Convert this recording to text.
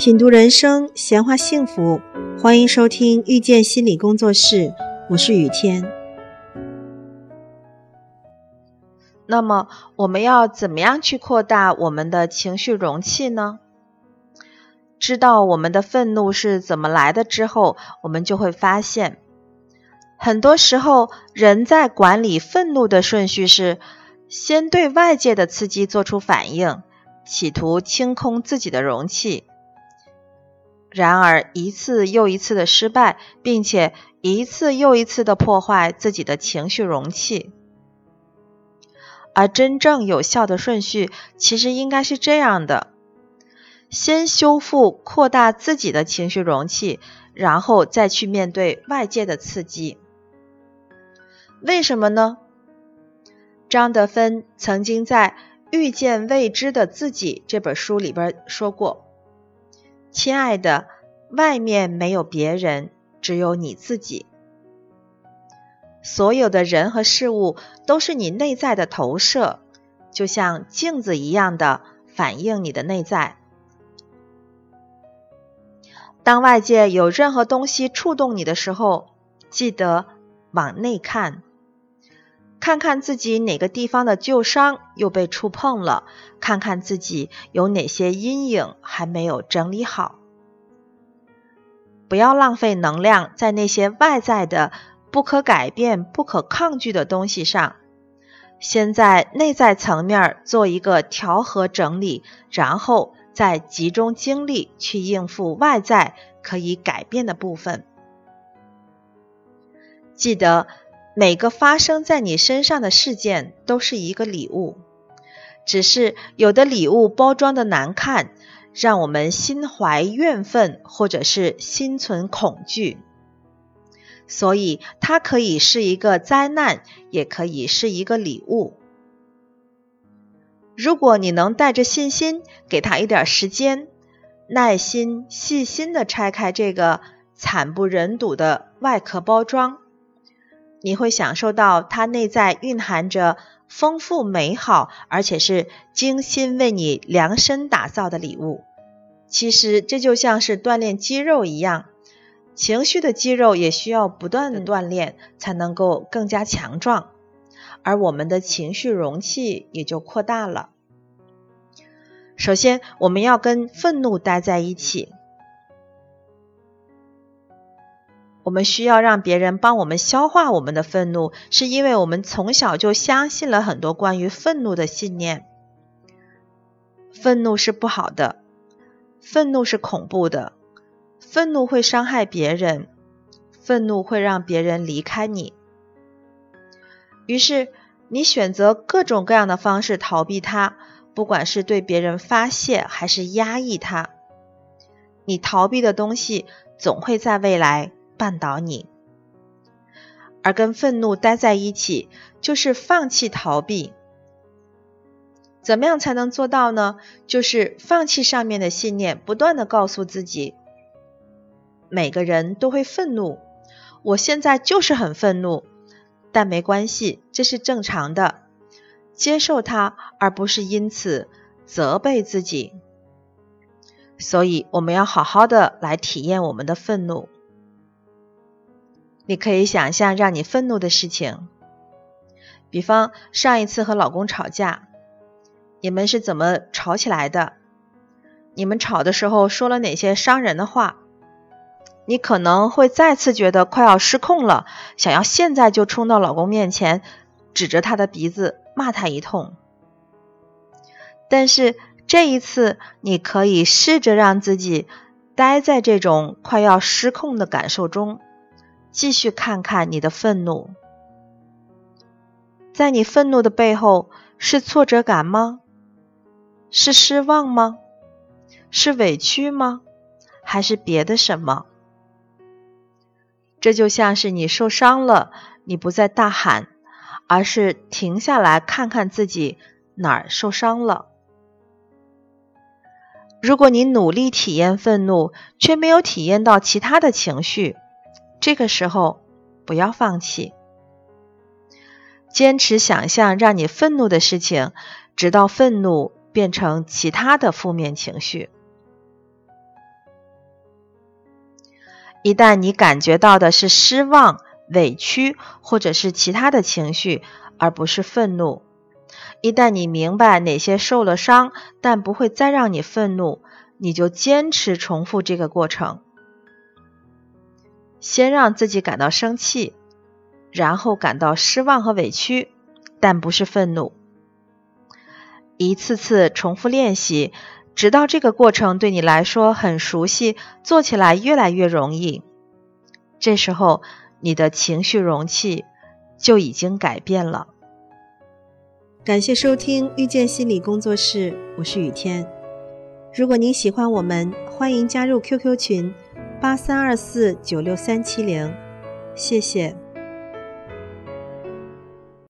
品读人生，闲话幸福，欢迎收听遇见心理工作室，我是雨天。那么，我们要怎么样去扩大我们的情绪容器呢？知道我们的愤怒是怎么来的之后，我们就会发现，很多时候人在管理愤怒的顺序是先对外界的刺激做出反应，企图清空自己的容器。然而，一次又一次的失败，并且一次又一次的破坏自己的情绪容器。而真正有效的顺序，其实应该是这样的：先修复、扩大自己的情绪容器，然后再去面对外界的刺激。为什么呢？张德芬曾经在《遇见未知的自己》这本书里边说过。亲爱的，外面没有别人，只有你自己。所有的人和事物都是你内在的投射，就像镜子一样的反映你的内在。当外界有任何东西触动你的时候，记得往内看。看看自己哪个地方的旧伤又被触碰了，看看自己有哪些阴影还没有整理好。不要浪费能量在那些外在的、不可改变、不可抗拒的东西上，先在内在层面做一个调和整理，然后再集中精力去应付外在可以改变的部分。记得。每个发生在你身上的事件都是一个礼物，只是有的礼物包装的难看，让我们心怀怨愤，或者是心存恐惧。所以它可以是一个灾难，也可以是一个礼物。如果你能带着信心，给他一点时间，耐心、细心的拆开这个惨不忍睹的外壳包装。你会享受到它内在蕴含着丰富美好，而且是精心为你量身打造的礼物。其实这就像是锻炼肌肉一样，情绪的肌肉也需要不断的锻炼，才能够更加强壮，而我们的情绪容器也就扩大了。首先，我们要跟愤怒待在一起。我们需要让别人帮我们消化我们的愤怒，是因为我们从小就相信了很多关于愤怒的信念。愤怒是不好的，愤怒是恐怖的，愤怒会伤害别人，愤怒会让别人离开你。于是你选择各种各样的方式逃避它，不管是对别人发泄还是压抑它，你逃避的东西总会在未来。绊倒你，而跟愤怒待在一起，就是放弃逃避。怎么样才能做到呢？就是放弃上面的信念，不断的告诉自己，每个人都会愤怒，我现在就是很愤怒，但没关系，这是正常的，接受它，而不是因此责备自己。所以，我们要好好的来体验我们的愤怒。你可以想象让你愤怒的事情，比方上一次和老公吵架，你们是怎么吵起来的？你们吵的时候说了哪些伤人的话？你可能会再次觉得快要失控了，想要现在就冲到老公面前，指着他的鼻子骂他一通。但是这一次，你可以试着让自己待在这种快要失控的感受中。继续看看你的愤怒，在你愤怒的背后是挫折感吗？是失望吗？是委屈吗？还是别的什么？这就像是你受伤了，你不再大喊，而是停下来看看自己哪儿受伤了。如果你努力体验愤怒，却没有体验到其他的情绪。这个时候，不要放弃，坚持想象让你愤怒的事情，直到愤怒变成其他的负面情绪。一旦你感觉到的是失望、委屈，或者是其他的情绪，而不是愤怒；一旦你明白哪些受了伤，但不会再让你愤怒，你就坚持重复这个过程。先让自己感到生气，然后感到失望和委屈，但不是愤怒。一次次重复练习，直到这个过程对你来说很熟悉，做起来越来越容易。这时候，你的情绪容器就已经改变了。感谢收听遇见心理工作室，我是雨天。如果您喜欢我们，欢迎加入 QQ 群八三二四九六三七零，谢谢。